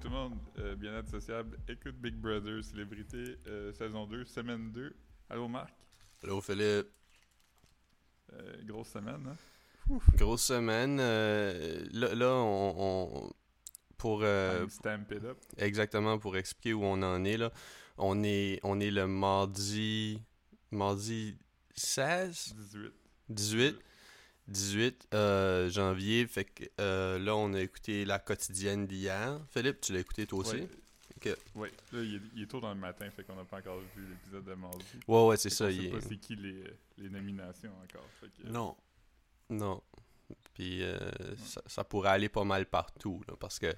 Tout le monde, euh, bien-être sociable, écoute Big Brother, célébrité, euh, saison 2, semaine 2. Allô Marc, Allô Philippe. Euh, grosse semaine, hein? Grosse semaine. euh, là, là, on, on- pour euh, it up. exactement pour expliquer où on en est là, on est on est le mardi mardi 16 18. 18 18 euh, janvier fait que euh, là on a écouté la quotidienne d'hier. Philippe, tu l'as écouté toi aussi? Ok. Ouais, là il est, il est tôt dans le matin, fait qu'on n'a pas encore vu l'épisode de mardi. Ouais ouais, c'est ça, sait pas c'est qui les, les nominations encore. Fait que, Non. Non. Puis euh, ça, ça pourrait aller pas mal partout, là, parce que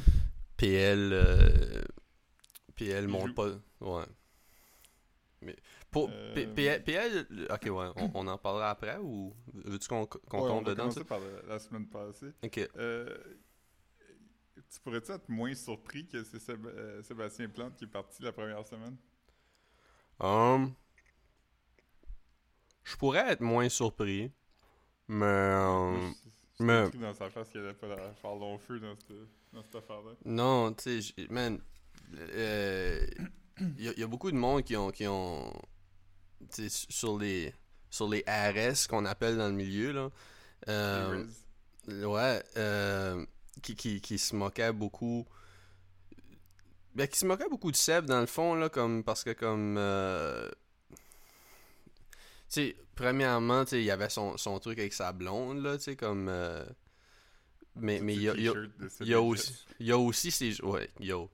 PL. PL monte joue. pas. Ouais. Mais pour Euh, PL, ok, ouais, on, on en parlera après ou veux-tu qu'on qu'on Ouais, on tombe va dedans? ça? par la, la semaine passée. Ok. Euh, tu pourrais-tu être moins surpris que c'est Séb- euh, Sébastien Plante qui est parti la première semaine? Hum, je pourrais être moins surpris, mais. Moi, je- je mais- dans sa face qu'il allait pas faire long feu dans cette, dans cette affaire-là. Non, tu sais, man, euh, il y, a- y a beaucoup de monde qui ont, qui ont, sur les, sur les RS qu'on appelle dans le milieu là, euh, ouais, euh, qui, qui, qui se moquaient beaucoup, ben qui se moquaient beaucoup de Seb dans le fond là, comme parce que comme, euh, tu sais, premièrement, tu sais, il y avait son, son truc avec sa blonde là, tu sais, comme, euh, mais mais il y a- y a y aussi, il y a aussi ces... Ouais, yo.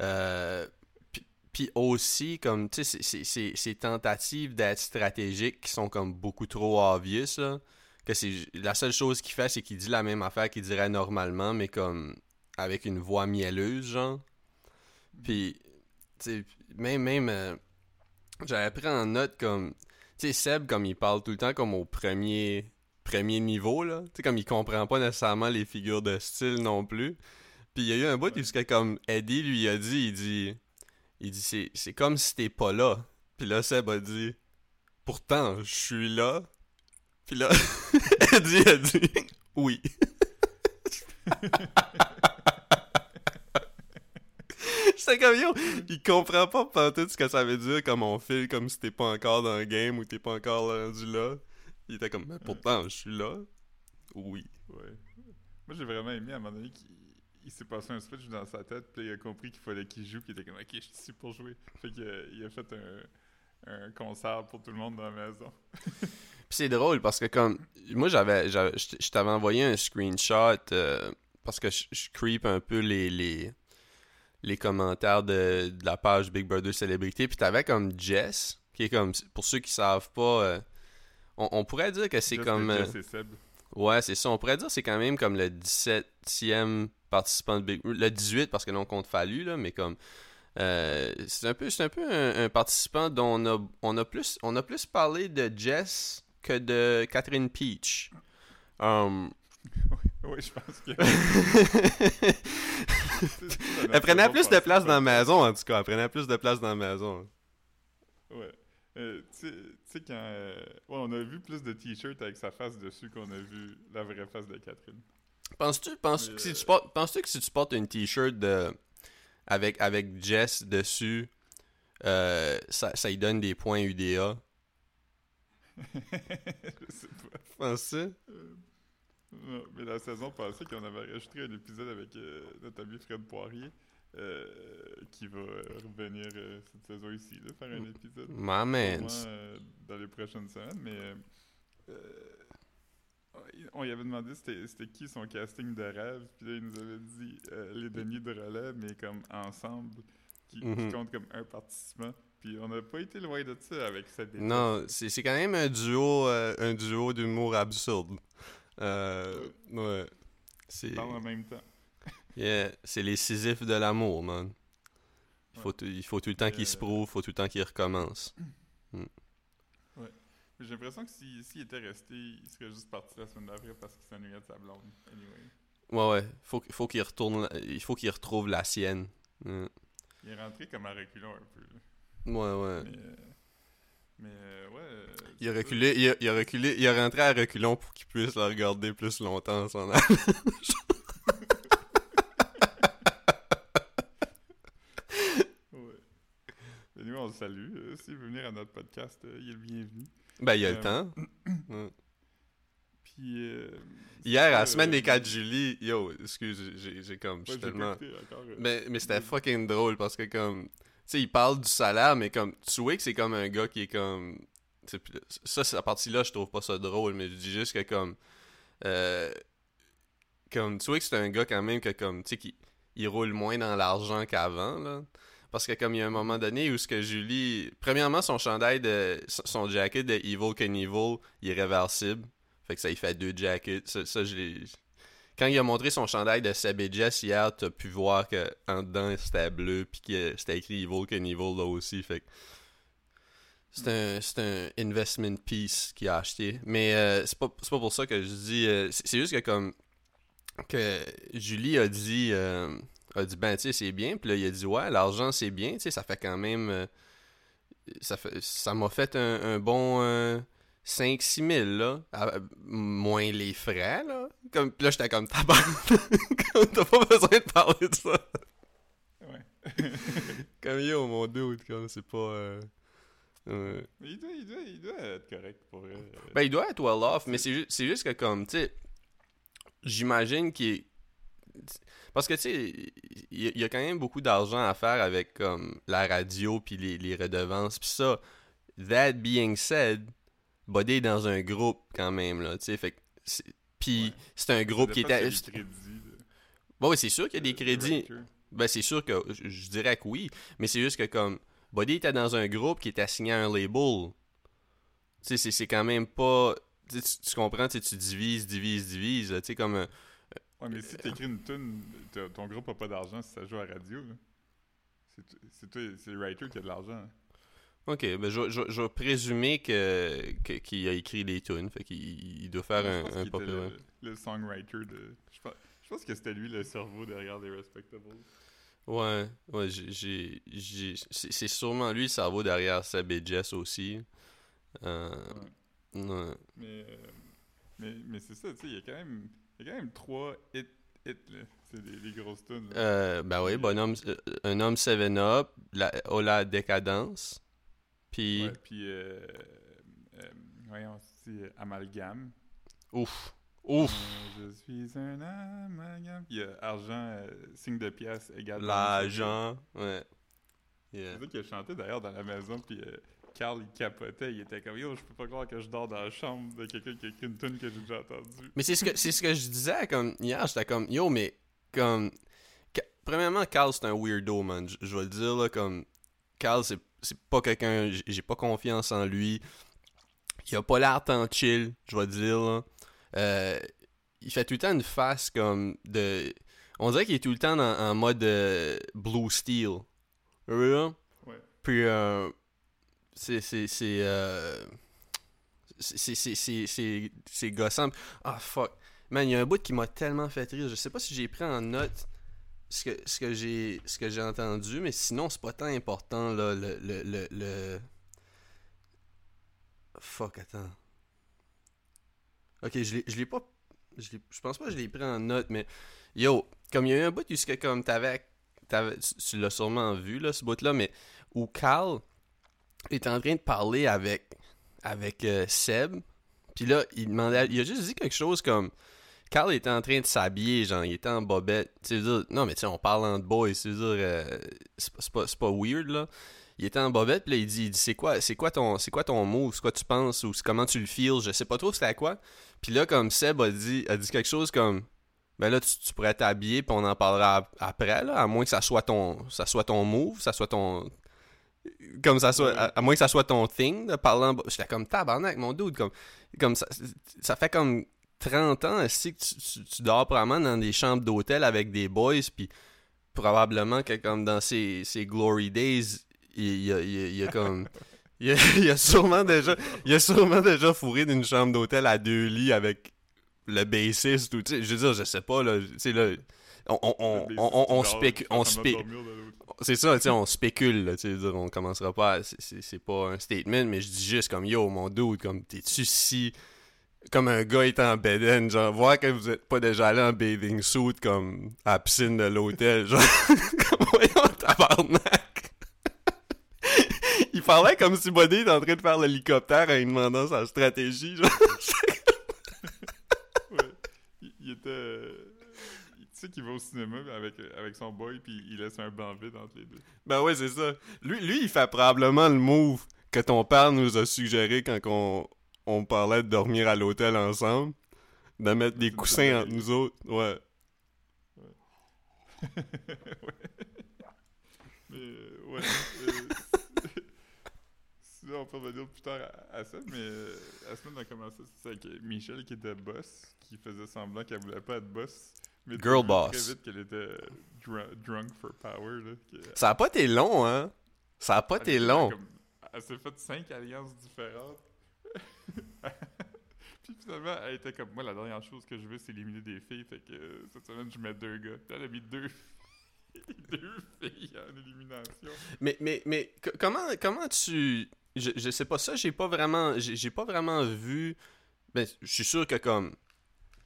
Euh, puis- aussi, comme, tu sais, ces- tentatives d'être stratégiques qui sont comme beaucoup trop obvious, là. Que c'est... La seule chose qu'il fait, c'est qu'il dit la même affaire qu'il dirait normalement, mais comme... Avec une voix mielleuse, genre. Puis, tu sais, même... même euh, J'avais pris en note, comme... Tu sais, Seb, comme il parle tout le temps comme au premier... Premier niveau, là. Tu sais, comme il comprend pas nécessairement les figures de style non plus. Puis il y a eu un bout que comme Eddie lui a dit, il dit, il dit c'est, comme si t'es pas là. Puis là Seb a dit, pourtant je suis là. Puis là Eddie a dit, oui. J'étais comme yo, il comprend pas ce que ça veut dire comme on file comme si t'es pas encore dans le game ou t'es pas encore rendu là. Il était comme, mais pourtant je suis là. Oui. Moi, j'ai vraiment aimé à un moment donné qu'il il s'est passé un switch dans sa tête, puis il a compris qu'il fallait qu'il joue, puis il était comme, ok, je suis ici pour jouer. Fait qu'il a, il a fait un, un concert pour tout le monde dans la maison. Puis c'est drôle parce que comme moi j'avais j'avais- je t'avais envoyé un screenshot euh, parce que je, je creep un peu les les, les commentaires de, de la page Big Brother célébrité puis t'avais comme Jess qui est comme pour ceux qui savent pas euh, on, on pourrait dire que c'est comme de euh, Jess et Seb. Ouais c'est ça on pourrait dire que c'est quand même comme le 17e participant de Big le 18 parce que non compte Fallu là mais comme euh, c'est un peu c'est un peu un, un participant dont on a on a plus on a plus parlé de Jess que de Catherine Peach. Um, Oui, je pense que. elle prenait plus de place dans la maison en tout cas, elle prenait plus de place dans la maison. Ouais. Euh, tu sais- quand. euh, Ouais, on a vu plus de t-shirts avec sa face dessus qu'on a vu la vraie face de Catherine. Penses-tu penses que si euh, tu portes penses-tu que si tu portes une t-shirt de avec avec Jess dessus euh, ça, ça y donne des points UDA? je sais pas. Penses-tu? Non, mais la saison passée, qu'on avait enregistré un épisode avec notre ami Fred Poirier, euh, qui va euh, revenir euh, cette saison ici, là, faire un épisode. My man. Euh, dans les prochaines semaines, mais on lui avait demandé c'était qui son casting de rêve, puis là il nous avait dit les deniers de relais, mais comme ensemble, qui, qui Mhm. compte comme un participant. Puis on n'a pas été loin de ça avec cette Non, c'est quand même un duo un duo d'humour absurde. Ouais. C'est en même temps. Yeah, c'est les Sisyphes de l'amour, man. Il faut, Ouais. tout- il faut tout le temps qu'il se Euh, prouve, il faut tout le temps qu'il recommence. Mais J'ai l'impression que s'il était resté, il serait juste parti la semaine d'après parce qu'il s'ennuyait de sa blonde. Anyway. Ouais, ouais. Faut, qu- faut qu'il retourne, il faut qu'il retrouve la sienne. Mm. Il est rentré comme à reculons un peu. Ouais, ouais. Mais, euh, mais euh, ouais. euh, Il a reculé, il a, il a reculé, il a rentré à reculons pour qu'il puisse la regarder plus longtemps en s'en allant. salue. Euh, S'il veut venir à notre podcast, euh, il est le bienvenu. Ben, il y a Euh, le temps. Ouais. Puis. euh, Hier, à la semaine ça, des euh, 4 juillet, yo, excuse, j'ai comme, ouais, tellement... écouté euh, Mais, mais c'était fucking drôle parce que comme, tu sais, il parle du salaire, mais comme, tu vois que c'est comme un gars qui est comme, ça, cette partie-là, je trouve pas ça drôle, mais je dis juste que comme, euh, comme, tu vois que c'est un gars quand même que comme, tu sais, qui il roule moins dans l'argent qu'avant, là. Parce que comme il y a un moment donné où ce que Julie, premièrement son chandail de, son jacket de Evil Knievel, il est réversible, fait que ça il fait deux jackets, ça, je l'ai, quand il a montré son chandail de et Jess hier, t'as pu voir que en dedans c'était bleu puis que c'était écrit Evil Knievel là aussi. Fait que c'est un, un investment piece qu'il a acheté. Mais euh, c'est pas, pas pour ça que je dis. euh, c'est c'est juste que comme que Julie a dit euh, a dit ben tu sais c'est bien puis là il a dit ouais l'argent c'est bien tu sais ça fait quand même euh, ça fait ça m'a fait un, un bon euh, 5-6 000, là. à- moins les frais, là. Comme, puis là, j'étais comme t'as pas besoin de parler de ça. Ouais. Comme, yo, mon dude, comme, c'est pas... euh, euh, Mais il doit, il, doit, il doit être correct pour euh. Ben, il doit être well off, mais c'est ju- c'est juste que, comme, tu sais, j'imagine qu'il est... Parce que, tu sais, il y, a- il y a quand même beaucoup d'argent à faire avec, comme, la radio puis les, les redevances, puis ça. That being said, Buddy est dans un groupe, quand même, là, tu sais, fait Puis Ouais. c'est un groupe qui crédits, là. Bon, c'est sûr qu'il y a des le crédits. Ben, c'est sûr que je, je dirais que oui, mais c'est juste que comme Buddy était dans un groupe qui était assigné à un label. Tu sais, c'est- quand même pas. Tu, tu- comprends, tu divises, divises, divises. Tu sais, comme. euh, Ouais, mais si t'écris une tune, ton groupe a pas d'argent si ça joue à radio. C'est toi, c'est le writer qui a de l'argent. Ok, ben je, je, je vais présumer que, qu'il a écrit les tunes. Fait qu'il il doit faire Je un, pense un était le, le songwriter de. Je pense, je pense que c'était lui le cerveau derrière les Respectables. Ouais, ouais, j'ai- c'est sûrement lui le cerveau derrière Seb et Jess aussi. Euh, ouais. Mais, euh, mais, mais c'est ça, tu sais, il y a quand même, il y a quand même trois hits, hits là. C'est des, des grosses tunes. Euh, ben oui, bonhomme, euh, un homme 7-up, la, oh la décadence, puis Ouais, puis, euh, euh, voyons, c'est euh, Amalgame. ouf, ouf, je suis un amalgame. Il y a Argent, euh, signe de pièce égale. l'argent, ouais. Yeah. C'est ça qu'il a chanté d'ailleurs dans la maison, puis euh, Carl il capotait, il était comme Yo, je peux pas croire que je dors dans la chambre de quelqu'un qui a écrit une tune que j'ai déjà entendue. Mais c'est ce que c'est ce que je disais comme hier, j'étais comme yo mais comme Ca- premièrement Carl c'est un weirdo man, je, je vais le dire là comme Carl c'est c'est pas quelqu'un j'ai- pas confiance en lui. Il a pas l'air tant chill, je vais le dire là. Euh, il fait tout le temps une face comme de on dirait qu'il est tout le temps en mode euh, blue steel. Là? Ouais. Puis euh, c'est c'est c'est euh, c'est c'est c'est c'est c'est- c'est gossant. Ah fuck. Man, il y a un bout qui m'a tellement fait rire. Je sais pas si j'ai pris en note ce que ce que j'ai ce que j'ai entendu, mais sinon c'est pas tant important là le le le, le... Fuck, attends. Ok, je l'ai pas je, je pense pas que je l'ai pris en note, mais yo, comme il y a eu un bout que comme t'avais tu, l'as sûrement vu là ce bout là, mais où Carl est en train de parler avec avec euh, Seb, puis là il demandait, il a juste dit quelque chose comme Carl était en train de s'habiller, genre, il était en bobette. Tu veux dire, non, mais tu sais, on parle en boys, tu veux dire, euh, c'est pas- pas, weird, là. Il était en bobette, puis là, il dit, il dit c'est quoi, quoi ton, c'est quoi ton mot, c'est quoi tu penses, ou comment tu le feels, je sais pas trop c'était à quoi. Puis là, comme Seb a dit, a dit quelque chose comme, ben là, tu, tu pourrais t'habiller, puis on en parlera ap- après, là, à moins que ça soit ton, ça soit ton move, ça soit ton, comme ça soit, à, à moins que ça soit ton thing, de parler en J'étais comme tabarnak, mon dude, comme, comme ça, ça fait comme 30 ans, aussi que tu, tu, tu dors probablement dans des chambres d'hôtel avec des boys, puis probablement que comme dans ces, ces glory days, il y a, il y a- il y a comme... Il y, a, il y a sûrement déjà il y a sûrement déjà fourré d'une chambre d'hôtel à deux lits avec le bassiste ou tu sais je veux dire je sais pas là tu sais là on on on Le on, on, on bassiste, spécu- il on dort, il spé- va dormir de l'autre. c'est ça, tu sais, on spécule, tu sais, on commencera pas, à- c'est- pas un statement, mais je dis juste comme, yo, mon dude, comme, t'es-tu si, comme un gars est en bedaine, genre, voir que vous êtes pas déjà allé en bathing suit, comme, à la piscine de l'hôtel, genre, comme, voyons, tabarnak. il parlait comme si Buddy était en train de faire l'hélicoptère en lui demandant sa stratégie. Genre. Ouais. Il, il était. Sais qu'il va au cinéma avec, avec son boy, puis il laisse un banc vide entre les deux. Ben ouais, c'est ça. Lui, lui, il fait probablement le move que ton père nous a suggéré quand on, on parlait de dormir à l'hôtel ensemble. De mettre des coussins entre nous autres. Ouais. ouais. Mais, euh, ouais. euh, sinon, on peut revenir plus tard à, à ça, mais euh, la semaine a commencé, c'est avec Michel qui était boss, qui faisait semblant qu'elle voulait pas être boss. Mais Girl boss. Très vite qu'elle était dr- drunk for power. Là, que- Ça a pas été long, hein? Ça a pas été long. comme- elle s'est fait cinq alliances différentes. Puis finalement, elle était comme moi, la dernière chose que je veux, c'est éliminer des filles. Fait que euh, cette semaine, je mets deux gars. Puis elle a mis deux deux filles en élimination. Mais, mais, mais co- comment, comment tu. Je, je sais pas ça, j'ai pas vraiment. J'ai j'ai pas vraiment vu. Ben, je suis sûr que comme.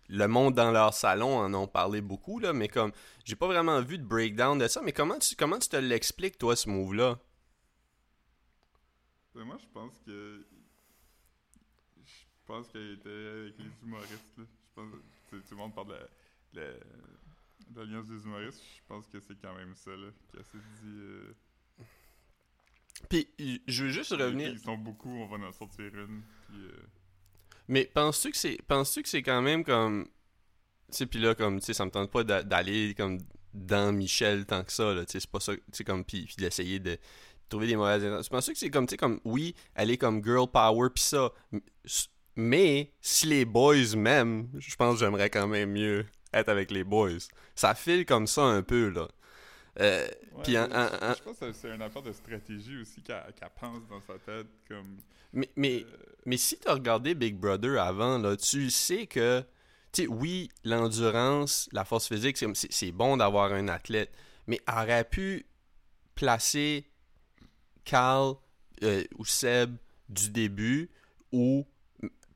Le monde dans leur salon en ont parlé beaucoup, là, mais comme. J'ai pas vraiment vu de breakdown de ça, mais comment tu, comment tu te l'expliques, toi, ce move-là? Mais moi, je pense que. Je pense qu'elle était avec les humoristes. Là. Je pense que tout le monde parle de la- la- de l'Alliance des humoristes. Je pense que c'est quand même ça. Là, qu'elle s'est dit. euh, Puis, je veux juste revenir. filles sont beaucoup, on va en sortir une. Puis, euh, Mais penses-tu que c'est penses-tu que c'est quand même comme tu puis là comme tu sais ça me tente pas d'a- d'aller comme dans Michel tant que ça là, tu sais c'est pas ça tu sais comme puis puis d'essayer de trouver des mauvaises intentions. Penses-tu que c'est comme tu sais comme oui, elle est comme girl power pis ça mais si les boys m'aiment, je pense que j'aimerais quand même mieux être avec les boys. Ça file comme ça un peu là. Euh, ouais, Puis en- je, en- je pense que c'est une affaire de stratégie aussi qu'elle pense dans sa tête. Comme. mais mais euh, Mais si tu as regardé Big Brother avant, là, tu sais que, sais, oui, l'endurance, la force physique, c'est- bon d'avoir un athlète, mais aurait pu placer Carl euh, ou Seb du début ou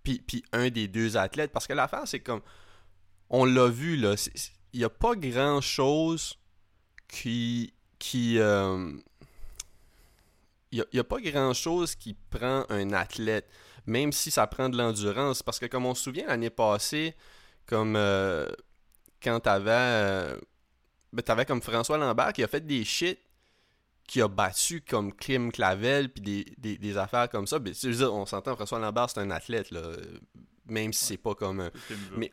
puis puis un des deux athlètes parce que l'affaire c'est comme on l'a vu là il n'y a pas grand chose qui qui euh, il n'y a, pas grand chose qui prend un athlète même si ça prend de l'endurance parce que comme on se souvient l'année passée comme euh, quand t'avais euh, ben, t'avais comme François Lambert qui a fait des shit qui a battu comme Kim Clavel puis des, des, des affaires comme ça. Ben, dire, on s'entend, François Lambert, c'est un athlète, là, euh, même si c'est pas comme un mais-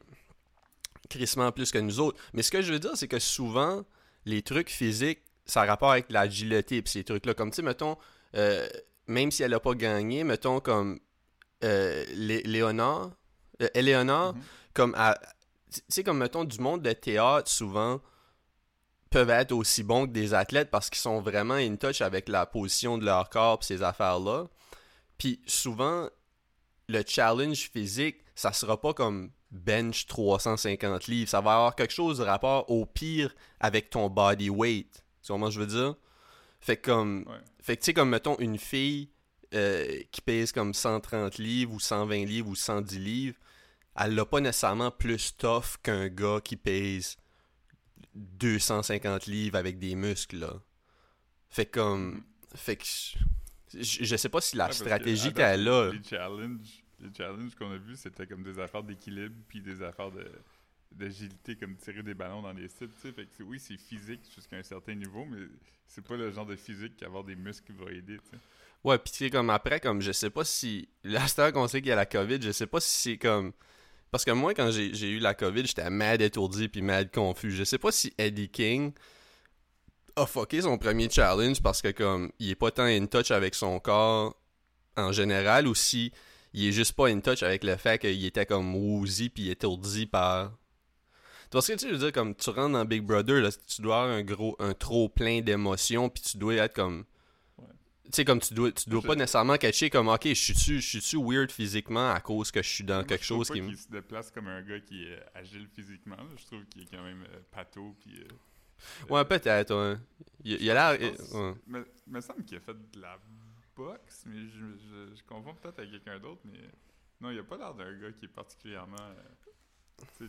crissement plus que nous autres. Mais ce que je veux dire, c'est que souvent, les trucs physiques, ça a rapport avec l'agilité puis ces trucs-là. Comme, tu sais, mettons, euh, même si elle a pas gagné, mettons, comme euh, Lé- Léonard, euh, Mhm. comme, à- tu sais, comme, mettons, du monde de théâtre, souvent, peuvent être aussi bons que des athlètes parce qu'ils sont vraiment in touch avec la position de leur corps et ces affaires-là. Puis souvent, le challenge physique, ça sera pas comme bench 350 livres. Ça va avoir quelque chose de rapport au pire avec ton body weight. Tu vois ce que je veux dire? Fait que comme, Ouais. fait que tu sais, comme mettons une fille euh, qui pèse comme 130 livres ou 120 livres ou 110 livres, elle l'a pas nécessairement plus tough qu'un gars qui pèse 250 livres avec des muscles, là. Fait que comme, fait que je, je sais pas si la Ouais, stratégie qu'elle a. Les challenges, les challenges qu'on a vus, c'était comme des affaires d'équilibre puis des affaires de d'agilité comme tirer des ballons dans les cibles, tu sais. Fait que oui, c'est physique jusqu'à un certain niveau, mais c'est pas le genre de physique qu'avoir des muscles va aider, tu sais. Ouais, puis tu comme après, comme je sais pas si. Là, qu'on sait qu'il y a la COVID, je sais pas si c'est comme. Parce que moi, quand j'ai j'ai eu la COVID, j'étais mad étourdi puis mad confus. Je sais pas si Eddie King a fucké son premier challenge parce que, comme, il est pas tant in touch avec son corps en général ou si il est juste pas in touch avec le fait qu'il était comme woozy puis étourdi par. Tu vois ce que tu veux dire? Comme, tu rentres dans Big Brother, là, tu dois avoir un gros. un trop plein d'émotions puis tu dois être comme tu sais comme tu dois tu dois Je- pas nécessairement catcher comme ok je suis-tu je suis-tu weird physiquement à cause que je suis dans Moi, quelque je chose pas qui me qu'il se déplace comme un gars qui est agile physiquement. Je trouve qu'il est quand même euh, pâteau puis. euh, ouais peut-être ouais. il, il a l'air ouais. me, me semble qu'il a fait de la boxe, mais je, je, je confonds peut-être avec quelqu'un d'autre, mais non, il a pas l'air d'un gars qui est particulièrement. euh,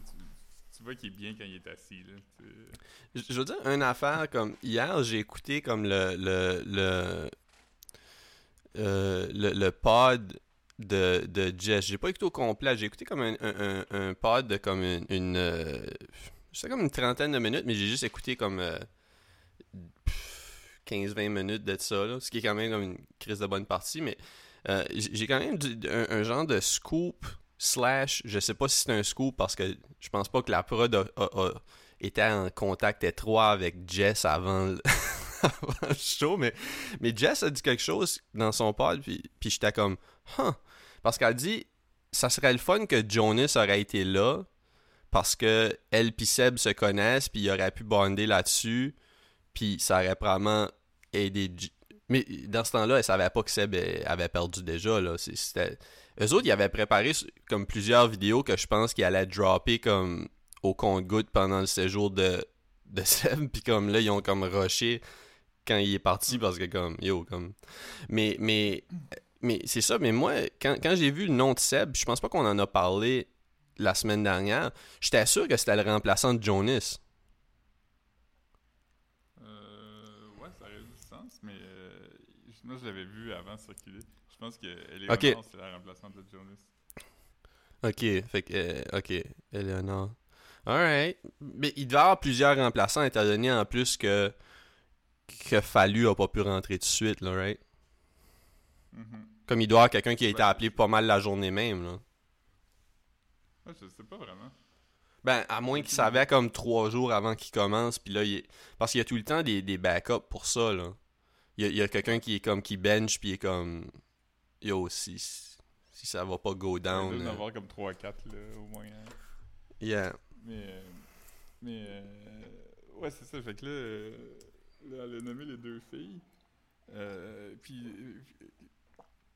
tu, vois qu'il est bien quand il est assis. Là, je veux dire une affaire comme hier j'ai écouté comme le le le euh, le, le pod de, de Jess. J'ai pas écouté au complet. J'ai écouté comme un, un, un, pod de comme une. une euh, je sais comme une trentaine de minutes, mais j'ai juste écouté comme. euh, 15-20 minutes de ça, là, ce qui est quand même comme une crise de bonne partie, mais euh, j'ai quand même un, genre de scoop slash, je sais pas si c'est un scoop parce que je pense pas que la prod a, a- été en contact étroit avec Jess avant le, show, mais, mais Jess a dit quelque chose dans son pod, puis, puis j'étais comme, huh, parce qu'elle dit, ça serait le fun que Jonas aurait été là, parce que elle puis Seb se connaissent, puis il aurait pu bonder là-dessus, puis ça aurait probablement Mais dans ce temps-là, elle savait pas que Seb avait perdu déjà. Là. C'était... Eux autres, ils avaient préparé comme plusieurs vidéos que je pense qu'ils allaient dropper comme au compte-goutte pendant le séjour de, de Seb, puis comme là, ils ont comme rushé quand il est parti parce que comme, yo, comme... Mais, mais, mais c'est ça, mais moi, quand, quand j'ai vu le nom de Seb, je pense pas qu'on en a parlé la semaine dernière, j'étais sûr que c'était le remplaçant de Jonas. Euh, ouais, ça aurait du sens, mais euh, moi je l'avais vu avant circuler. Je pense que Eleanor, Ok. c'est la remplaçante de Jonas. Ok, fait que, euh, ok, Eleanor. Alright. Mais il devait y avoir plusieurs remplaçants étant donné en plus que, que Fallu a pas pu rentrer tout de suite, là, right? Mhm. Comme il doit y avoir quelqu'un qui a été appelé pas mal la journée même, là. Ouais, je sais pas vraiment. Ben, à moins qu'il savait comme trois jours avant qu'il commence, puis là, il est... Parce qu'il y a tout le temps des, des backups pour ça, là. Il y a, il y a quelqu'un qui est comme, qui bench, puis il est comme... Yo, si, si ça va pas go Il down... doit y en euh, avoir comme 3-4 là, au moins. hein. Yeah. Mais, euh, mais euh, ouais, c'est ça. Fait que là, euh, là, elle a nommé les deux filles. Euh, puis,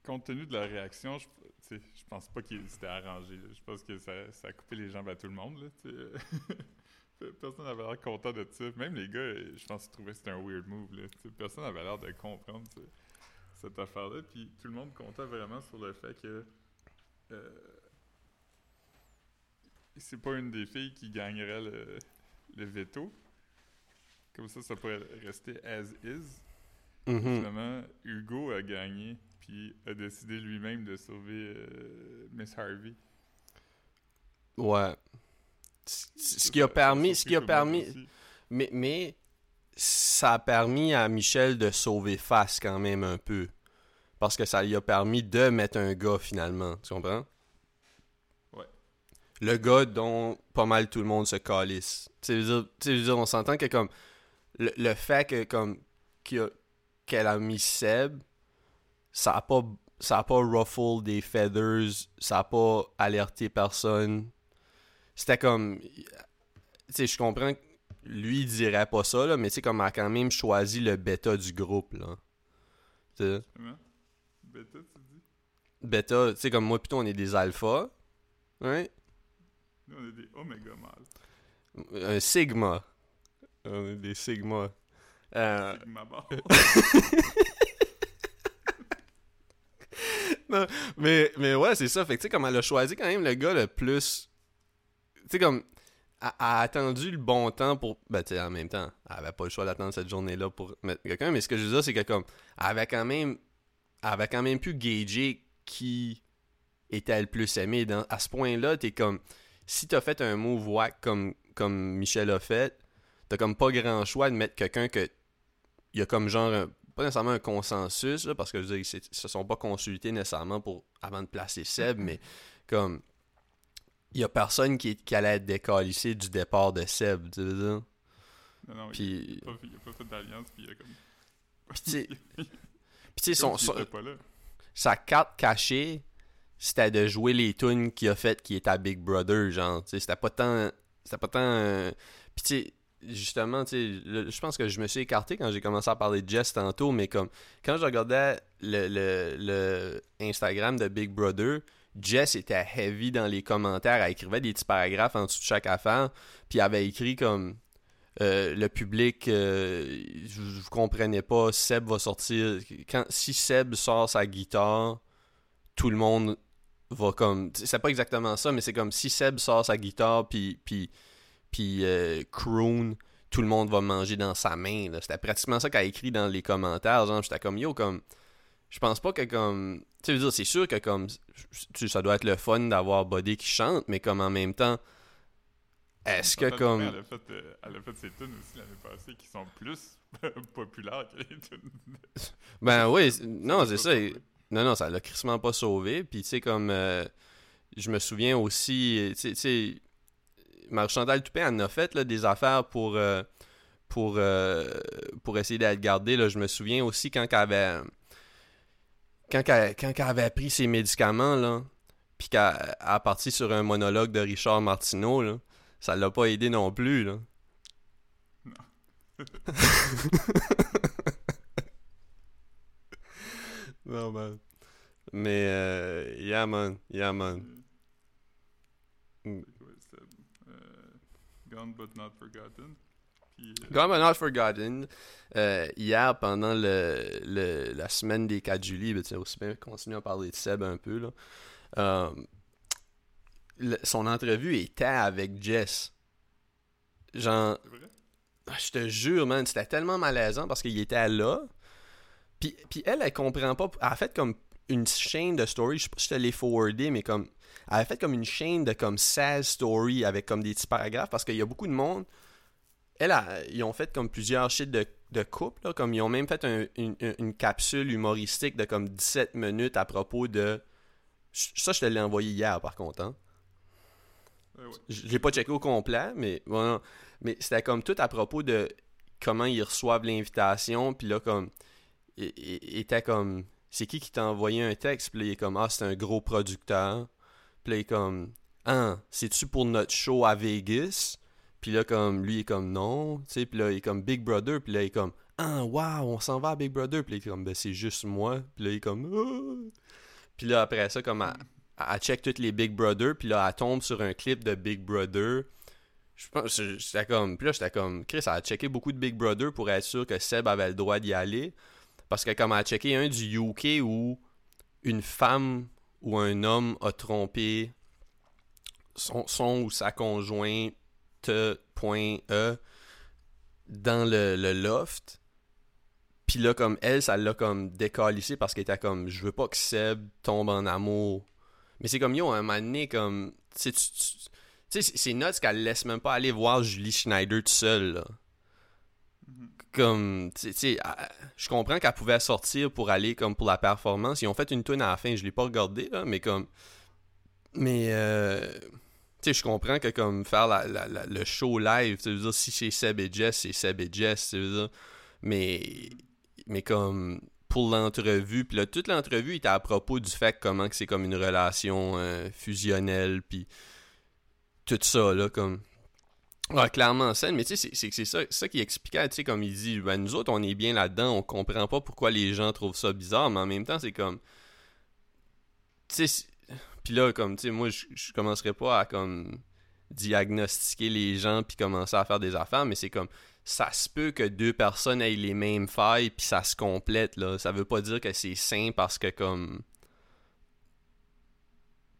compte tenu de leur réaction, je, je pense pas qu'ils s'étaient arrangés. là. Je pense que ça, ça a coupé les jambes à tout le monde. Là. Personne n'avait l'air content de ça. Même les gars, je pense qu'ils trouvaient que c'était un weird move. Là. Personne n'avait l'air de comprendre cette affaire-là. Puis tout le monde comptait vraiment sur le fait que euh, c'est pas une des filles qui gagnerait le, le veto. Comme ça, ça pourrait rester as is. Mhm. Finalement, Hugo a gagné, puis a décidé lui-même de sauver euh, Miss Harvey. Ouais. Ce qui a permis, ce qui a permis, mais, mais ça a permis à Michel de sauver face quand même un peu. Parce que ça lui a permis de mettre un gars finalement. Tu comprends? Ouais. Le gars dont pas mal tout le monde se calisse. Tu veux dire- on s'entend que comme le, le fait que comme qu'elle a mis Seb, ça a pas ça a pas ruffle des feathers, ça a pas alerté personne. C'était comme tu sais, je comprends que lui il dirait pas ça là, mais tu sais comme elle a quand même choisi le bêta du groupe là. Tu sais? Beta, tu dis? bêta, tu sais comme moi plutôt on est des alphas. Ouais. Nous, on est des Omega mâles. Un sigma. On est des sigma. Euh, Sigma bar. mais, mais ouais, c'est ça. Fait que tu sais, comme elle a choisi quand même le gars le plus. Tu sais, comme. Elle elle a attendu le bon temps pour. Ben, tu sais, en même temps, elle avait pas le choix d'attendre cette journée-là pour mettre quelqu'un. Mais ce que je veux dire, c'est que comme. Elle avait quand même. Elle avait quand même pu gager qui était le plus aimé. Dans, à ce point-là, t'es comme. Si t'as fait un move whack comme, comme Michel a fait, t'as comme pas grand choix de mettre quelqu'un que. Il y a comme genre. un- pas nécessairement un consensus, là, parce que je veux dire, ils se sont pas consultés nécessairement pour avant de placer Seb, mais comme il y a personne qui, qui allait être décalissé du départ de Seb, tu veux dire? Non, non, il Puis, pas, il a pas fait d'alliance, puis il a comme. puis tu sais, son, son- pas sa carte cachée, c'était de jouer les tunes qu'il a fait qui est à Big Brother, genre, tu sais, c'était pas tant, c'était pas tant, euh, puis tu sais, justement, tu sais, je pense que je me suis écarté quand j'ai commencé à parler de Jess tantôt, mais comme, quand je regardais le, le, le Instagram de Big Brother, Jess était heavy dans les commentaires, elle écrivait des petits paragraphes en dessous de chaque affaire, puis avait écrit comme, euh, le public, euh, je comprenais pas, Seb va sortir, si Seb sort sa guitare, tout le monde va comme c'est pas exactement ça mais c'est comme si Seb sort sa guitare puis puis puis euh, croon tout le monde va manger dans sa main c'était pratiquement ça qu'elle a écrit dans les commentaires. Genre j'étais comme yo comme je pense pas que comme. Tu sais, dire, c'est sûr que comme. tu- Ça doit être le fun d'avoir Buddy qui chante, mais comme en même temps. Est-ce que comme. Elle a fait, euh, elle a fait ses tunes aussi l'année passée qui sont plus populaires que les tunes. de- Ben oui, non, c'est ça. Non, non, ça l'a crissement pas sauvé. Puis, tu sais, comme. euh, je me souviens aussi. Tu sais-. Marie-Chantal Toupin, en a fait là, des affaires pour. euh, pour, euh, pour essayer d'être gardée. Là. Je me souviens aussi quand elle avait. Quand elle, quand elle avait pris ses médicaments, là. Puis qu'elle elle a parti sur un monologue de Richard Martineau, là. Ça l'a pas aidé non plus, là. non, man. Mais, euh, yeah, man. Yeah, man. Mm. Quoi, Seb? Euh, Gone but not forgotten. Puis, Gone but not forgotten. Euh, hier, pendant le, le- la semaine des 4 juillet, ben, tu sais, aussi bien continuer à parler de Seb un peu, là. Euh, le- son entrevue était avec Jess. Genre? Ah, Je te jure, man, c'était tellement malaisant parce qu'il était là. Puis, puis elle, elle comprend pas. Elle a fait comme une chaîne de stories. Je sais pas si je te l'ai forwardé, mais comme. Elle a fait comme une chaîne de comme 16 stories avec comme des petits paragraphes parce qu'il y a beaucoup de monde. Elle, a- ils ont fait comme plusieurs shit de, de couple. là, comme ils ont même fait un- une, capsule humoristique de comme 17 minutes à propos de. Ça, je te l'ai envoyé hier par contre. hein. Euh, ouais. Je l'ai pas checké au complet, mais bon, mais c'était comme tout à propos de comment ils reçoivent l'invitation, puis là comme il était comme c'est qui qui t'a envoyé un texte, puis là il est comme ah c'est un gros producteur, puis là il est comme ah c'est-tu pour notre show à Vegas, puis là comme lui il est comme non, tu sais, puis là il est comme Big Brother, puis là il est comme ah wow on s'en va à Big Brother, puis là il est comme ben c'est juste moi, puis là il est comme Ah. puis là après ça comme elle, elle check toutes les Big Brother, puis là, elle tombe sur un clip de Big Brother. Je pense, j'étais comme, puis là, j'étais comme, Chris, elle a checké beaucoup de Big Brother pour être sûr que Seb avait le droit d'y aller. Parce que comme elle a checké un du UK où une femme ou un homme a trompé son, son ou sa conjointe, point E, dans le, le loft. Puis là, comme elle, ça l'a comme décalissé parce qu'elle était comme, je veux pas que Seb tombe en amour. Mais c'est comme, yo, à un moment donné, comme, tu sais, c'est- nuts qu'elle laisse même pas aller voir Julie Schneider tout seul, là. Mhm. Comme, tu sais- je comprends qu'elle pouvait sortir pour aller, comme, pour la performance. Ils ont fait une tune à la fin, je l'ai pas regardé, là, mais comme, mais, euh, sais, je comprends que, comme, faire la- la- le show live, tu veux dire, si c'est Seb et Jess, c'est Seb et Jess, tu veux dire, mais, mais comme, pour l'entrevue, puis là, toute l'entrevue était à propos du fait comment que c'est comme une relation euh, fusionnelle, puis tout ça, là, comme... Clairement en scène, mais tu sais, c'est- ça, ça qui expliquait, tu sais, comme il dit, ben, nous autres, on est bien là-dedans, on comprend pas pourquoi les gens trouvent ça bizarre, mais en même temps, c'est comme... puis là, comme, tu sais, moi, je je commencerai pas à, comme, diagnostiquer les gens puis commencer à faire des affaires, mais c'est comme ça se peut que deux personnes aient les mêmes failles puis ça se complète là. Ça veut pas dire que c'est sain parce que comme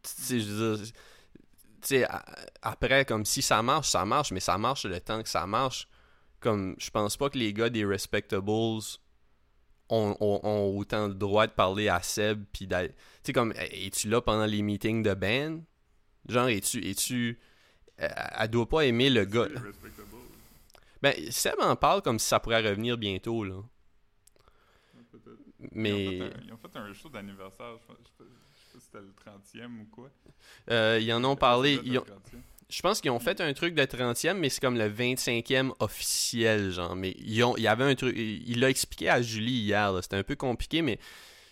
tu sais je veux dire tu sais après comme si ça marche, ça marche, mais ça marche le temps que ça marche. Comme je pense pas que les gars des respectables ont, ont- ont autant de droit de parler à Seb puis tu sais comme es-tu là pendant les meetings de band Genre es-tu es-tu elle elle doit pas aimer le gars. Ben, Seb en parle comme si ça pourrait revenir bientôt, là. Mais Ils, ont fait un, ils ont fait un show d'anniversaire, je, je sais pas je sais pas si c'était le 30e ou quoi. euh, ils en ont parlé. Ça doit ils être ont- le 30e. Je pense qu'ils ont fait un truc de 30e, mais c'est comme le 25e officiel, genre. Mais ils ont, il y avait un truc. Il l'a expliqué à Julie hier, là. C'était un peu compliqué, mais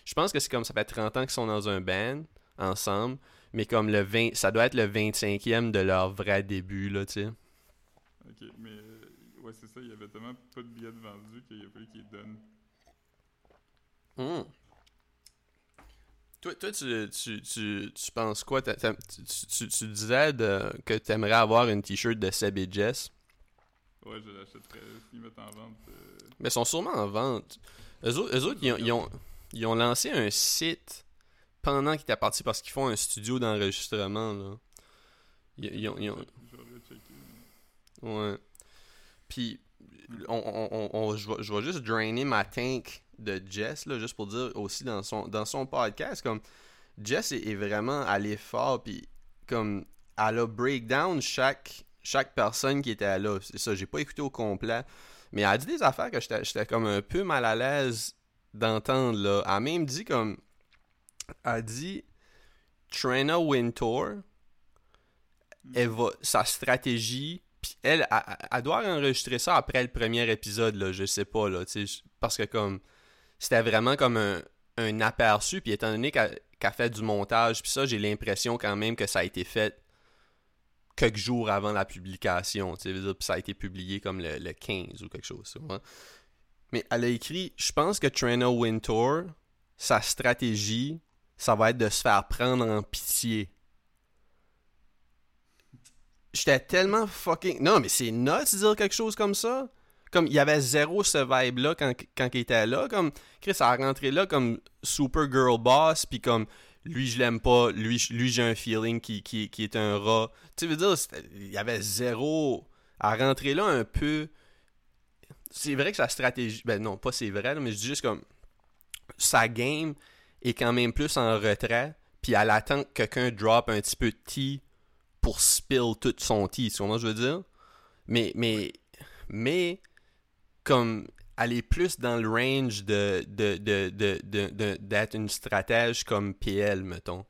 je pense que c'est comme ça fait 30 ans qu'ils sont dans un band ensemble. Mais comme le 20, ça doit être le 25e de leur vrai début, là, tu sais. Ok, mais euh, ouais, c'est ça, il y avait tellement pas de billets de vendus qu'il a fallu qu'ils donnent. Hmm. Toi, toi tu, tu, tu, tu penses quoi? Tu, disais de- que tu aimerais avoir une t-shirt de Seb et Jess. Ouais, je l'achèterais s'ils mettent en vente. euh, Mais ils sont sûrement en vente. Eux autres, eux autres, ils, ont, ils ont- ils ont lancé un site pendant qu'ils étaient partis parce qu'ils font un studio d'enregistrement. Là. Ils, ils ont, ils ont-. Ouais. Puis, on, on, on- je vais juste drainer ma tank de Jess, là, juste pour dire aussi dans son, dans son podcast, comme Jess est, est vraiment allé fort, puis comme elle a breakdown chaque, chaque personne qui était là. C'est ça, j'ai pas écouté au complet, mais elle a dit des affaires que j'étais comme un peu mal à l'aise d'entendre, là. Elle a même dit comme... Elle a dit... Trina Wintour, elle va, sa stratégie, puis elle, elle, elle doit enregistrer ça après le premier épisode, là, je sais pas, là, parce que comme, c'était vraiment comme un, un aperçu, puis étant donné qu'elle qu'elle fait du montage, puis ça, j'ai l'impression quand même que ça a été fait quelques jours avant la publication, puis ça a été publié comme le, le 15 ou quelque chose. Mais elle a écrit, je pense que Trina Wintour, sa stratégie, ça va être de se faire prendre en pitié. J'étais tellement fucking. Non, mais c'est nuts de dire quelque chose comme ça. Comme il y avait zéro ce vibe-là quand, quand il était là. Comme Chris a rentré là comme super girl boss, puis comme lui je l'aime pas, lui, lui j'ai un feeling qui, qui, qui, est un rat. Tu veux dire, il y avait zéro. À rentrer là un peu. C'est vrai que sa stratégie. Ben non, pas c'est vrai, mais je dis juste comme. Sa game est quand même plus en retrait, puis elle attend que quelqu'un drop un petit peu de tea pour spill tout son tea, tu vois je veux dire? Mais, mais, mais, comme, est plus dans le range de, de, de, de, de, d'être une stratège comme PL, mettons.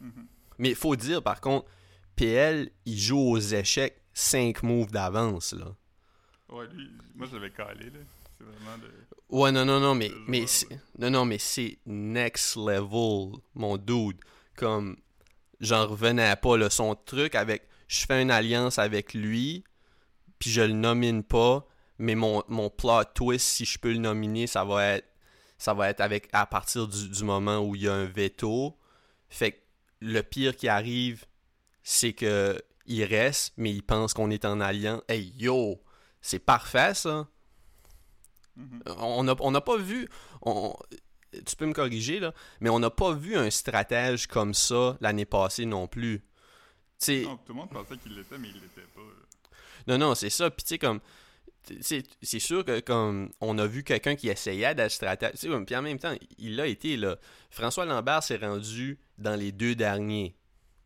Mhm. Mais il faut dire, par contre, PL, il joue aux échecs 5 moves d'avance, là. Ouais, lui, moi je l'avais calé, là. C'est vraiment de. Ouais, non, non, non, mais, mais ouais. non, non, mais c'est next level, mon dude. Comme, j'en revenais pas, là, son truc avec, je fais une alliance avec lui, puis je le nomine pas, mais mon, mon plot twist, si je peux le nominer, ça va être, ça va être avec, à partir du, du moment où il y a un veto. Fait que le pire qui arrive, c'est que il reste, mais il pense qu'on est en alliance. Hey, yo! C'est parfait, ça! Mhm. on n'a on n'a pas vu. on- tu peux me corriger, là, mais on n'a pas vu un stratège comme ça l'année passée non plus. Non, tout le monde pensait qu'il l'était, mais il l'était pas. là. non, non, c'est ça. Puis tu sais, comme. C'est sûr que comme on a vu quelqu'un qui essayait d'être. Tu sais, Puis en même temps, il l'a été là. François Lambert s'est rendu dans les deux derniers.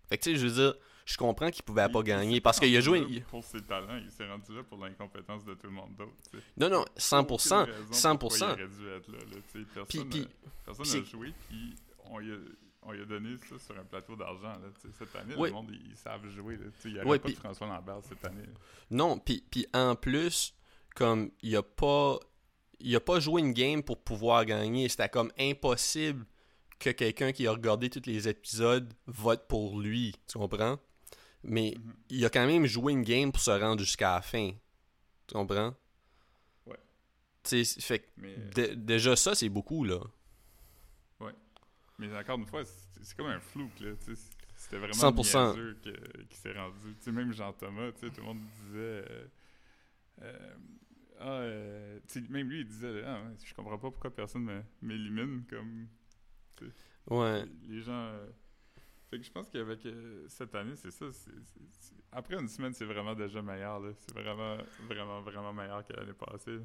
Fait que tu sais, je veux dire, je comprends qu'il pouvait Il- pas gagner parce qu'il a joué. il- Pour ses talents, il s'est rendu là pour l'incompétence de tout le monde d'autre. tu sais. Non, non, 100%. Aucune raison 100%. pourquoi Il aurait dû être là. là, tu sais. Personne Puis- n'a- puis- personne puis n'a c'est- joué, puis on lui a, on lui a donné ça sur un plateau d'argent. Cette année, Oui. le monde, ils, ils savent jouer. là. Il n'y Oui, pas de François Lambert cette année. là. Non, puis en plus, comme il a pas il a pas joué une game pour pouvoir gagner, c'était comme impossible que quelqu'un qui a regardé tous les épisodes vote pour lui, tu comprends? Mais Mhm. il a quand même joué une game pour se rendre jusqu'à la fin. Tu comprends? Ouais. Tu sais, fait que Mais, dé- déjà ça c'est beaucoup là. mais encore une fois, c'est comme un flou. Là, tu sais. C'était vraiment 100%. niaiseux que- qui s'est rendu. Tu sais, même Jean-Thomas, tu sais, tout le monde disait... euh, euh, ah, euh, même lui, il disait, ah, ouais, je comprends pas pourquoi personne m'élimine comme Ouais. les gens. euh, Fait que je pense qu'avec cette année, c'est ça. Après une semaine, c'est vraiment déjà meilleur. C'est vraiment, vraiment, vraiment meilleur que l'année passée. là.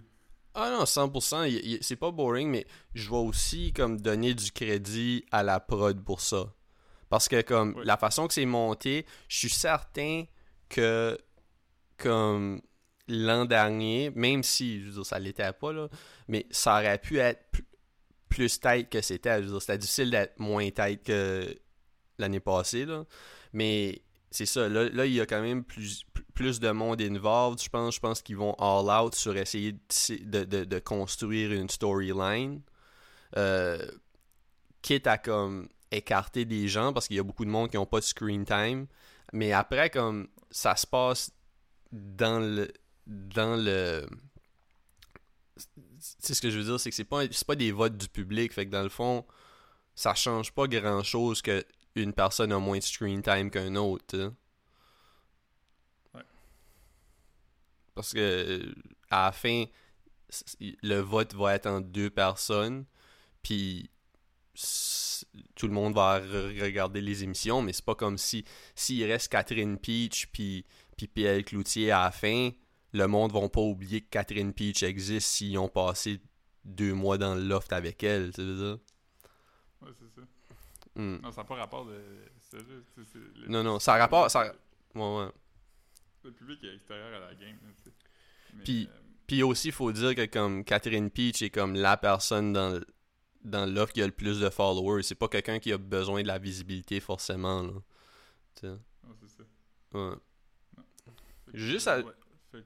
Ah non, 100%, il- il- c'est pas boring, mais je vais aussi comme donner du crédit à la prod pour ça. Parce que comme Oui. la façon que c'est monté, je suis certain que comme l'an dernier, même si je veux dire, ça l'était pas là, mais ça aurait pu être pl- plus tête que c'était. C'était difficile d'être moins tête que l'année passée là. Mais c'est ça, là, il y a quand même plus, plus de monde involved, je pense. Je pense qu'ils vont all out sur essayer de- de construire une storyline. Euh, quitte à comme écarter des gens parce qu'il y a beaucoup de monde qui n'ont pas de screen time. Mais après, comme ça se passe dans le. Dans le. Sais ce que je veux dire, c'est que c'est pas, c'est pas des votes du public. Fait que dans le fond, ça change pas grand chose que une personne a moins de screen time qu'un autre. sais. Ouais. Parce que à la fin, le vote va être entre deux personnes, puis tout le monde va re- regarder les émissions, mais c'est pas comme si s'il reste Catherine Peach puis puis PL Cloutier à la fin, le monde va pas oublier que Catherine Peach existe s'ils ont passé deux mois dans le loft avec elle, tu veux dire? Ouais, c'est ça. Hmm. Non, ça n'a pas rapport de. C'est juste. c'est- c'est- le- Non, non, ça a rapport- ça- Ouais, ouais. Le public est extérieur à la game. Mais, Puis- euh, Puis aussi, il faut dire que comme Catherine Peach est comme la personne dans le, dans l'offre qui a le plus de followers. C'est pas quelqu'un qui a besoin de la visibilité forcément, là. Non, c'est ça. Ouais. Juste à- ouais.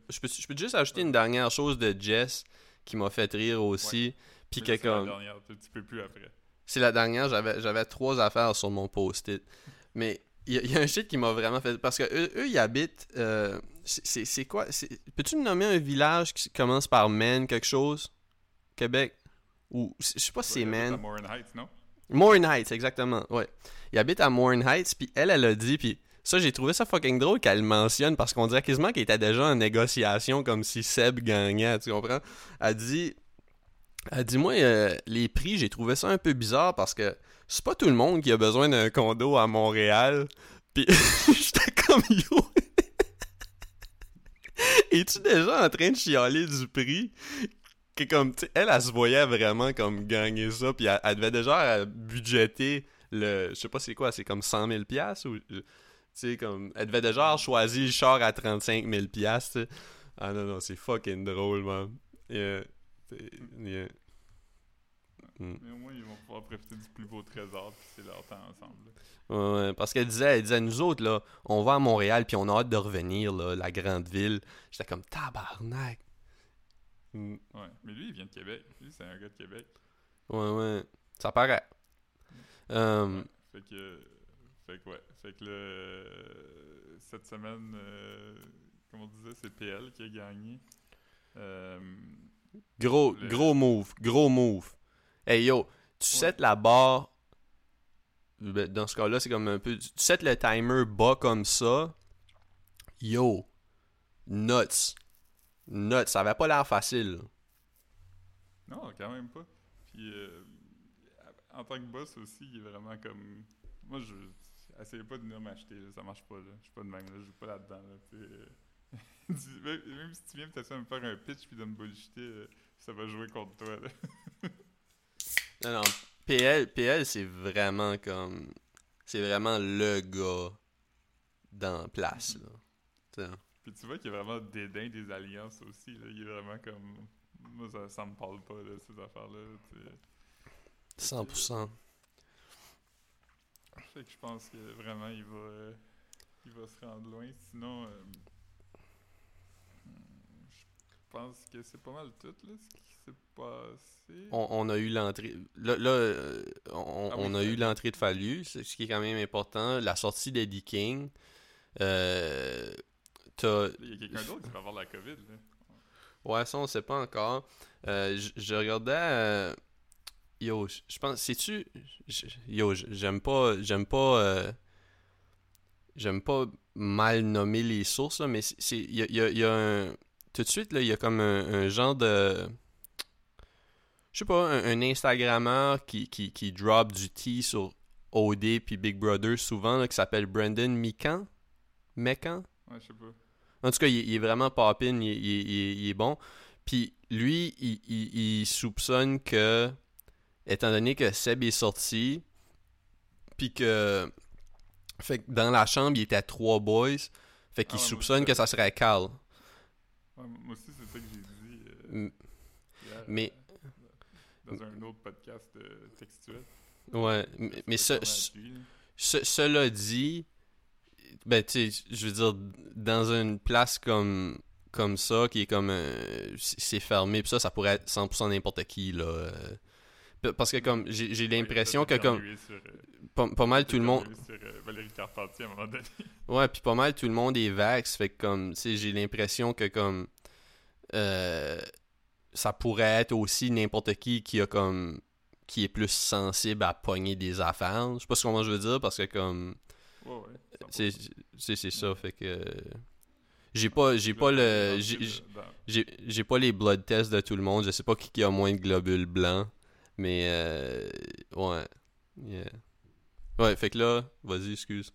Je peux, je peux juste ajouter une dernière chose de Jess qui m'a fait rire aussi. Puis que là, c'est la comme... dernière, tu tu peux plus après. C'est la dernière, j'avais, trois affaires sur mon post-it. Mais il y, a- il y a un shit qui m'a vraiment fait. Parce que eux, eux, ils habitent. euh, c'est, quoi Peux-tu me nommer un village qui commence par Man quelque chose? Québec? Ou. Je sais pas si c'est Ouais, à Morin Heights, non? Morin Heights, exactement. Ouais. Il habite à Morin Heights, puis elle, elle a dit, puis ça, j'ai trouvé ça fucking drôle qu'elle le mentionne parce qu'on dirait quasiment qu'elle était déjà en négociation comme si Seb gagnait, tu comprends? Elle dit, elle dit, moi, euh, les prix, j'ai trouvé ça un peu bizarre parce que c'est pas tout le monde qui a besoin d'un condo à Montréal. Puis j'étais comme yo. Es-tu déjà en train de chialer du prix? Que comme, elle, elle se voyait vraiment comme gagner ça, puis elle, devait déjà budgéter le. Je sais pas c'est quoi, c'est comme 100 000 piastres ou. Sais, comme. Elle devait déjà avoir choisi le char à 35 000 piastres, tu sais. Ah non, non, c'est fucking drôle, man. Yeah. Yeah. Mais au moins, ils vont pouvoir profiter du plus beau trésor, puis c'est leur temps ensemble. Ouais, ouais, parce qu'elle disait, elle disait, nous autres, là, on va à Montréal, puis on a hâte de revenir, là, la grande ville. J'étais comme, tabarnak. Mm. Ouais. Mais lui, il vient de Québec. Lui, c'est un gars de Québec. Ouais, ouais. Ça paraît. Euh, Ouais. Fait que. Fait que, ouais. Fait que euh, Cette semaine, euh, comme on disait, c'est PL qui a gagné. Euh, Gros, Le- gros move, gros move. Hey yo, tu Ouais. sets la barre. ben, Dans ce cas-là, c'est comme un peu. Tu sets le timer bas comme ça. Yo, nuts. Nuts, ça avait pas l'air facile. Non, quand même pas. Puis, euh, en tant que boss aussi, il est vraiment comme. Moi, je. Essayez pas de venir m'acheter, là, ça marche pas, là. Je suis pas de même, là. Je joue pas là-dedans, là. même, si tu viens peut-être me faire un pitch puis de me bullshiter, ça va jouer contre toi, là. Non, non. PL, PL c'est vraiment comme. C'est vraiment le gars dans la place. Là. Puis tu vois qu'il y a vraiment dédain des alliances aussi, là. Il est vraiment comme. Moi, ça, ça me parle pas, là, ces affaires-là. tu sais. 100%. Fait que je pense que vraiment, il va, euh, il va se rendre loin. Sinon, euh, je pense que c'est pas mal tout là, ce qui s'est passé. On, on a eu l'entrée. Là, là, euh, on, Ah on oui, a eu l'entrée de Fallu, ce qui est quand même important. La sortie d'Eddie King. Euh, t'as- Il y a quelqu'un d'autre qui va avoir la COVID. Là. Ouais, ça, on sait pas encore. Je regardais. Yo, je pense. Sais-tu. Yo, j'aime pas. J'aime pas. euh, J'aime pas mal nommer les sources, là, mais c'est-. Il y a, y a- il y a un. Tout de suite, là, il y a comme un, un genre de. Je sais pas, un, un Instagrammeur qui, qui, qui drop du tea sur OD puis Big Brother souvent, là, qui s'appelle Brandon Mikan. Mekan? Ouais, je sais pas. En tout cas, il, est- il est vraiment poppin, il, est- il est- il est- bon. Puis lui, il soupçonne que, étant donné que Seb est sorti, puis que, fait que dans la chambre, il était à trois boys, fait qu'il Ah soupçonne que ça serait Carl. Ouais, moi aussi, c'est ça que j'ai dit euh, hier, mais- euh, dans un autre podcast euh, textuel. Ouais, mais, mais ce- cela dit, ben tu sais, je veux dire, dans une place comme comme ça, qui est comme euh, c'est fermé, puis ça, ça pourrait être 100% n'importe qui là. Parce que comme j'ai l'impression que comme euh, pas, pas mal tout le monde, sur euh, Valérie Carpentier à un moment donné. ouais, puis pas mal tout le monde est vax, fait que comme j'ai l'impression que comme euh, ça pourrait être aussi n'importe qui qui a comme qui est plus sensible à pogner des affaires. Je sais pas ce comment je veux dire parce que comme Ouais, ouais. c'est c'est c'est ça fait que j'ai pas j'ai pas le j'ai j'ai pas les blood tests de tout le monde, je sais pas qui, qui a moins de globules blancs, mais euh, ouais. Yeah. Ouais, fait que là, vas-y, excuse.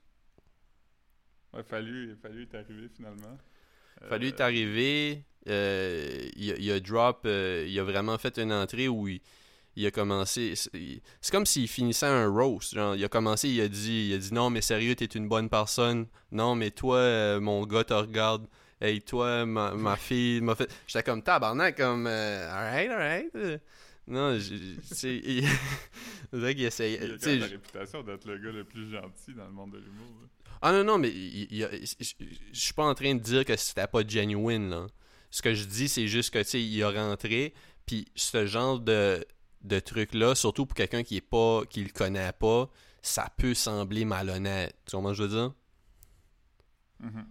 Ouais, fallu, fallu est arrivé finalement. Fallu Euh, est arrivé. euh, il, a, drop, euh, il a vraiment fait une entrée où il, a commencé. C'est comme s'il finissait un roast. Genre, il a commencé, il a dit, il a dit non, mais sérieux, t'es une bonne personne. Non, mais toi, euh, mon gars te regarde. Hey, toi, ma, fille m'a fait. J'étais comme tabarnak, comme. alright, alright. Non, c'est. c'est vrai qu'il essaye. Il a la réputation d'être le gars le plus gentil dans le monde de l'humour. Ah non, non, mais je suis pas en train de dire que c'était pas genuine, là. Ce que je dis, c'est juste que, tu sais, il a rentré, puis ce genre de, de truc-là, surtout pour quelqu'un qui est pas, qui le connaît pas, ça peut sembler malhonnête. Tu vois ce que je veux dire? Mm-hmm. Tu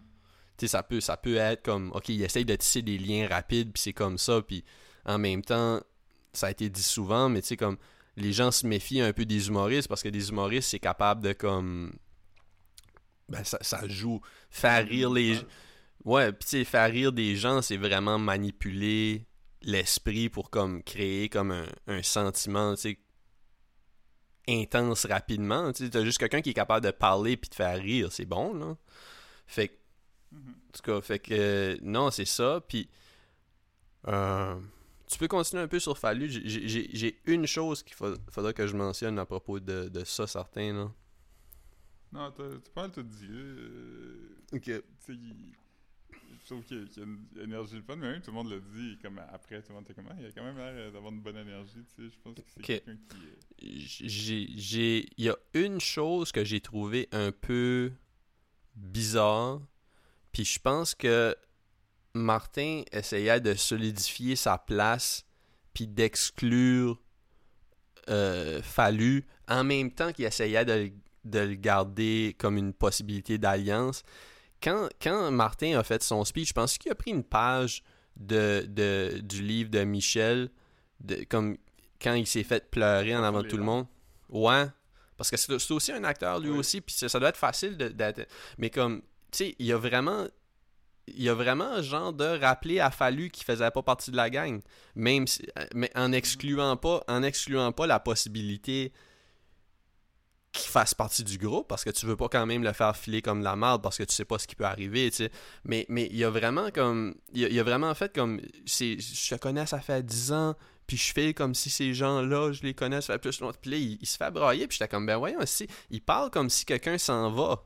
sais, ça peut, ça peut être comme, ok, il essaye de tisser des liens rapides, puis c'est comme ça, puis en même temps, ça a été dit souvent, mais tu sais, comme, les gens se méfient un peu des humoristes, parce que des humoristes, c'est capable de, comme, ben, ça, ça joue. Faire rire les. Ouais, puis tu sais, faire rire des gens, c'est vraiment manipuler l'esprit pour comme créer comme un, un sentiment, tu sais, intense rapidement. Tu sais, juste quelqu'un qui est capable de parler puis de faire rire, c'est bon, là. Fait que. Mm-hmm. En tout cas, fait que. non, c'est ça. Puis. Euh, tu peux continuer un peu sur Fallu. J'ai une chose qu'il faudra que je mentionne à propos de, de ça, certains, là. Non, t'as pas mal tout dit. Euh, ok. Tu je trouve qu'il y, a une énergie le fun, mais même tout le monde l'a dit, comme après, tout le monde était comme, ah, il a quand même l'air d'avoir une bonne énergie, tu sais, je pense que c'est quelqu'un qui... J'ai... Il y a une chose que j'ai trouvé un peu bizarre, puis je pense que Martin essayait de solidifier sa place, puis d'exclure euh, Fallu, en même temps qu'il essayait de de le garder comme une possibilité d'alliance. Quand, quand Martin a fait son speech, je pense qu'il a pris une page de, de, du livre de Michel, de, comme quand il s'est fait pleurer en avant de tout le monde. Ouais. Parce que c'est aussi un acteur lui aussi, puis ça, doit être facile d'être. Mais comme, tu sais, il y a vraiment. Il y a vraiment un genre de rappeler à Fallu qui faisait pas partie de la gang. Même si, mais en excluant pas, en excluant pas la possibilité qui fasse partie du groupe parce que tu veux pas quand même le faire filer comme la merde parce que tu sais pas ce qui peut arriver, tu sais. Mais mais il y a vraiment comme il y, a vraiment fait comme c'est je connais ça fait 10 ans puis je fais comme si ces gens-là, je les connais ça fait plus longtemps. Puis là, il, se fait brailler puis j'étais comme ben voyons si il parle comme si quelqu'un s'en va.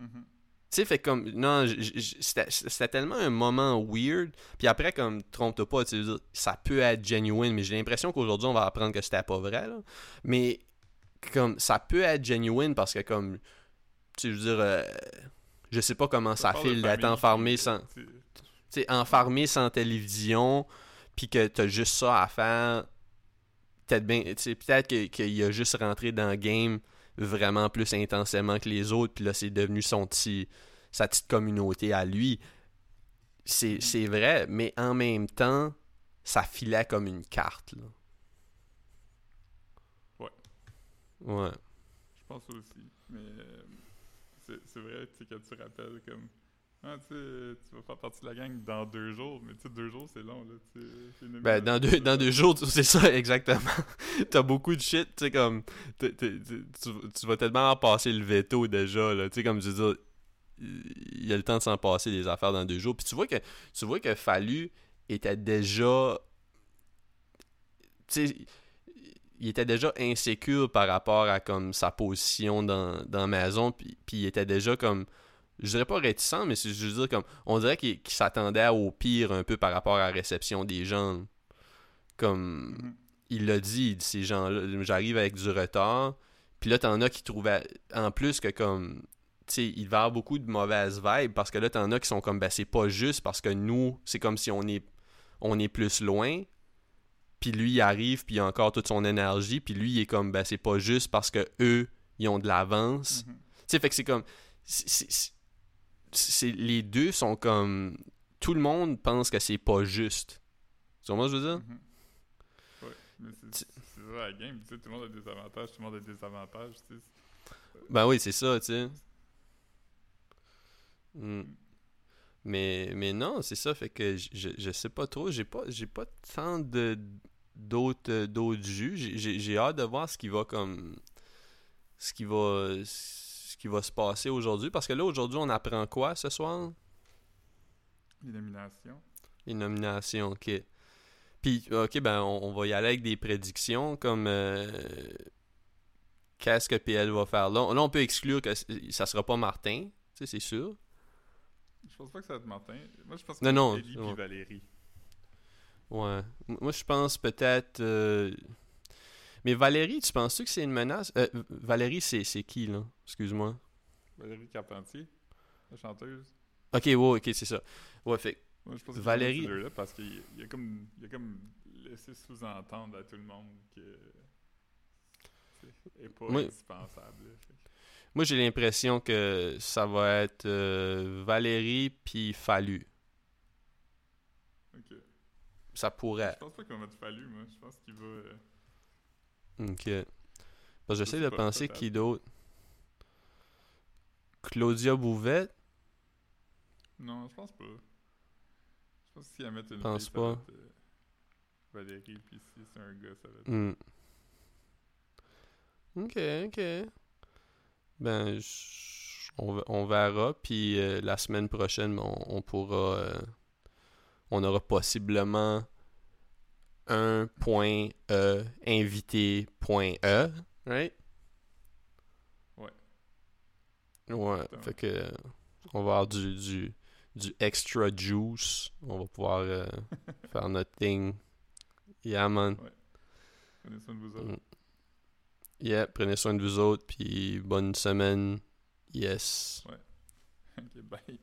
Mm-hmm. Sais, fait comme, non, c'était tellement un moment weird. Puis après, comme, trompe-toi pas, tu ça peut être genuine, mais j'ai l'impression qu'aujourd'hui, on va apprendre que c'était pas vrai, là. Mais comme ça peut être genuine parce que comme tu veux dire euh, je sais pas comment ça, fait d'être enfermé sans tu enfermé sans télévision puis que t'as juste ça à faire peut-être bien peut-être qu'il a juste rentré dans le game vraiment plus intensément que les autres puis là c'est devenu son petit sa petite communauté à lui c'est vrai mais en même temps ça filait comme une carte là Ouais. Je pense aussi. Mais euh, c'est vrai, tu sais, quand tu rappelles comme. Ah, tu sais, tu vas faire partie de la gang dans deux jours, mais tu sais, deux jours, c'est long, là. Tu ben, dans deux, dans deux jours, c'est ça, exactement. T'as beaucoup de shit, tu sais, comme. tu, tu, vas tellement en passer le veto déjà, là. Tu sais, comme je veux dire, il y a le temps de s'en passer des affaires dans deux jours. Puis tu vois que, tu vois que Fallu était déjà. Tu sais il était déjà insécure par rapport à comme sa position dans, dans la maison, puis, il était déjà comme, je dirais pas réticent, mais c'est juste dire comme, on dirait qu'il s'attendait au pire un peu par rapport à la réception des gens. Comme, mm-hmm. il l'a dit, ces gens-là, j'arrive avec du retard, puis là t'en as qui trouvaient, en plus que comme, tu sais, il va y avoir beaucoup de mauvaises vibes, parce que là t'en as qui sont comme, ben c'est pas juste, parce que nous, c'est comme si on est, on est plus loin, puis lui il arrive puis il a encore toute son énergie puis lui il est comme ben c'est pas juste parce que eux ils ont de l'avance mhm. tu sais fait que c'est comme les deux sont comme tout le monde pense que c'est pas juste tu vois ce que je veux dire? Ouais mais c'est ça la game tu sais tout le monde a des avantages tout le monde a des avantages tu sais ben oui c'est ça tu sais hmm. Mais, mais non, c'est ça, fait que je, je sais pas trop, j'ai pas j'ai pas tant de d'autres d'autres jus. J'ai hâte de voir ce qui va comme ce qui va qui va se passer aujourd'hui? Parce que là aujourd'hui on apprend quoi ce soir? Les nominations. Les nominations, ok. Puis, ok, ben, on, on va y aller avec des prédictions comme. euh, Qu'est-ce que PL va faire? Là? Là, on peut exclure que ça sera pas Martin, tu sais, c'est sûr. Je pense pas que ça va être Martin. Moi, je pense que c'est Ellie puis Valérie. Ouais. Moi, je pense peut-être. euh, Mais Valérie, tu penses-tu que c'est une menace? Euh, Valérie, c'est c'est qui, là? Excuse-moi. Valérie Carpentier, la chanteuse. Ok, ouais, ok, c'est ça. Ouais, fait. Moi, je pense que Valérie- là parce qu'il il a comme, il a comme laissé sous-entendre à tout le monde que c'est est pas Moi- indispensable. là. Fait que- Moi, j'ai l'impression que ça va être euh, Valérie puis Fallu. Ok. Ça pourrait. Je pense pas qu'on va mettre fallu, moi. Je pense qu'il va. euh, Ok. Parce que j'essaie de penser qui d'autre. Claudia Bouvette? Non, je pense pas. Je pense que si elle met une Pense fille, pas. ça va être, euh, Valérie, puis si c'est un gars, ça va être. Hmm. Ok, ok. Ben, on, ve- on verra. Puis euh, la semaine prochaine, on, on pourra. euh, on aura possiblement un point E, invité point E, right? Ouais. Ouais, Exactement. fait que. euh, on va avoir du, du, du extra juice. On va pouvoir euh, faire notre thing. Yeah, man. Prenez soin de vous autres. Mm. Yeah, prenez soin de vous autres, puis bonne semaine. Yes. Ok, bye.